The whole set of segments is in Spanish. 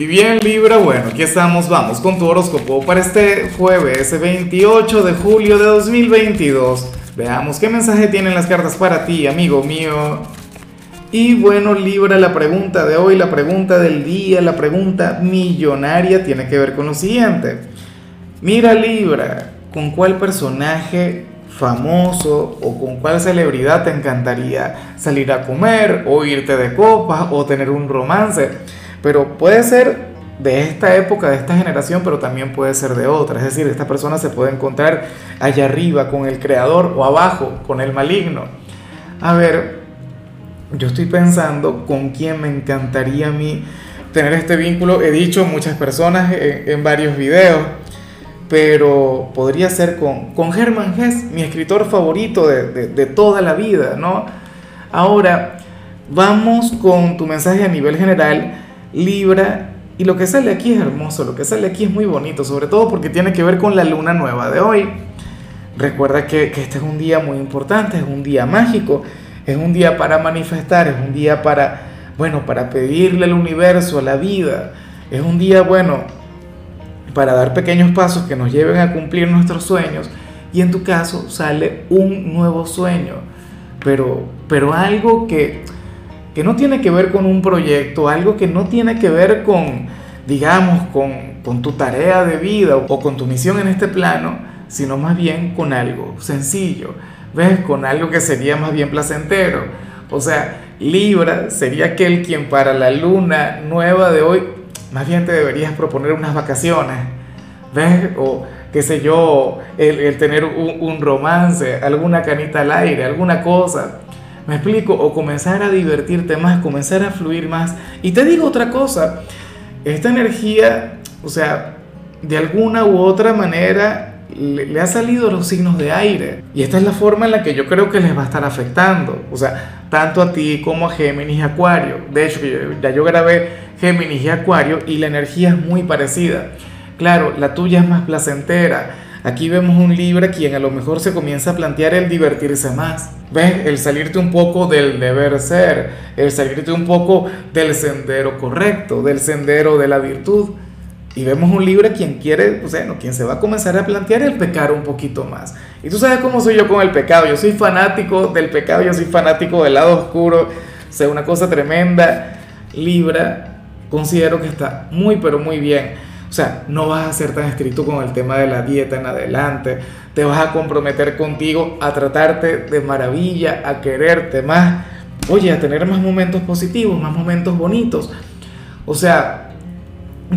Y bien Libra, bueno, aquí estamos, vamos con tu horóscopo para este jueves 28 de julio de 2022. Veamos qué mensaje tienen las cartas para ti, amigo mío. Y bueno Libra, la pregunta de hoy, la pregunta del día, la pregunta millonaria tiene que ver con lo siguiente. Mira Libra, ¿con cuál personaje famoso o con cuál celebridad te encantaría salir a comer o irte de copas o tener un romance? Pero puede ser de esta época, de esta generación, pero también puede ser de otra. Es decir, esta persona se puede encontrar allá arriba con el creador o abajo con el maligno. A ver, yo estoy pensando con quién me encantaría a mí tener este vínculo. He dicho muchas personas en, varios videos, pero podría ser con, con Hermann Hesse, mi escritor favorito de, de toda la vida, ¿no? Ahora, vamos con tu mensaje a nivel general Libra. Y lo que sale aquí es hermoso, lo que sale aquí es muy bonito, sobre todo porque tiene que ver con la luna nueva de hoy. Recuerda que, este es un día muy importante, es un día mágico, es un día para manifestar, es un día para, bueno, para pedirle al universo, a la vida, es un día, bueno, para dar pequeños pasos que nos lleven a cumplir nuestros sueños. Y en tu caso sale un nuevo sueño, pero, pero algo que que no tiene que ver con un proyecto, algo que no tiene que ver con, digamos, con, tu tarea de vida o con tu misión en este plano, sino más bien con algo sencillo, ¿ves? Con algo que sería más bien placentero. O sea, Libra sería aquel quien para la luna nueva de hoy, más bien te deberías proponer unas vacaciones, ¿ves? O qué sé yo, el, tener un, un romance, alguna canita al aire, alguna cosa ¿Me explico? O comenzar a divertirte más, comenzar a fluir más. Y te digo otra cosa, esta energía, o sea, de alguna u otra manera le, ha salido los signos de aire. Y esta es la forma en la que yo creo que les va a estar afectando. O sea, tanto a ti como a Géminis y Acuario. De hecho, ya yo grabé Géminis y Acuario y la energía es muy parecida. Claro, la tuya es más placentera Aquí vemos un Libra quien a lo mejor se comienza a plantear el divertirse más. ¿Ves? El salirte un poco del deber ser, el salirte un poco del sendero correcto, del sendero de la virtud. Y vemos un Libra quien quiere, pues bueno, quien se va a comenzar a plantear el pecar un poquito más. Y tú sabes cómo soy yo con el pecado. Yo soy fanático del pecado, yo soy fanático del lado oscuro. O sea, una cosa tremenda. Libra, considero que está muy, pero muy bien o sea, no vas a ser tan estricto con el tema de la dieta en adelante, te vas a comprometer contigo a tratarte de maravilla, a quererte más, oye, a tener más momentos positivos, más momentos bonitos. O sea,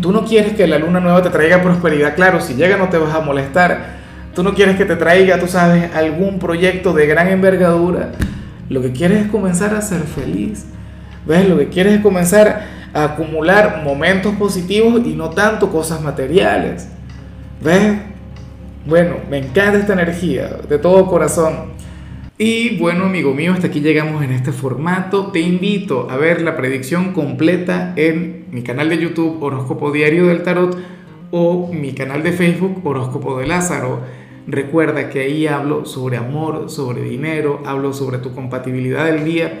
tú no quieres que la luna nueva te traiga prosperidad, claro, si llega no te vas a molestar. Tú no quieres que te traiga, tú sabes, algún proyecto de gran envergadura. Lo que quieres es comenzar a ser feliz. ¿Ves? Lo que quieres es comenzar acumular momentos positivos y no tanto cosas materiales. ¿Ves? Bueno, me encanta esta energía, de todo corazón. Y bueno, amigo mío, hasta aquí llegamos en este formato. Te invito a ver la predicción completa en mi canal de YouTube Horóscopo Diario del Tarot o mi canal de Facebook Horóscopo de Lázaro. Recuerda que ahí hablo sobre amor, sobre dinero, hablo sobre tu compatibilidad del día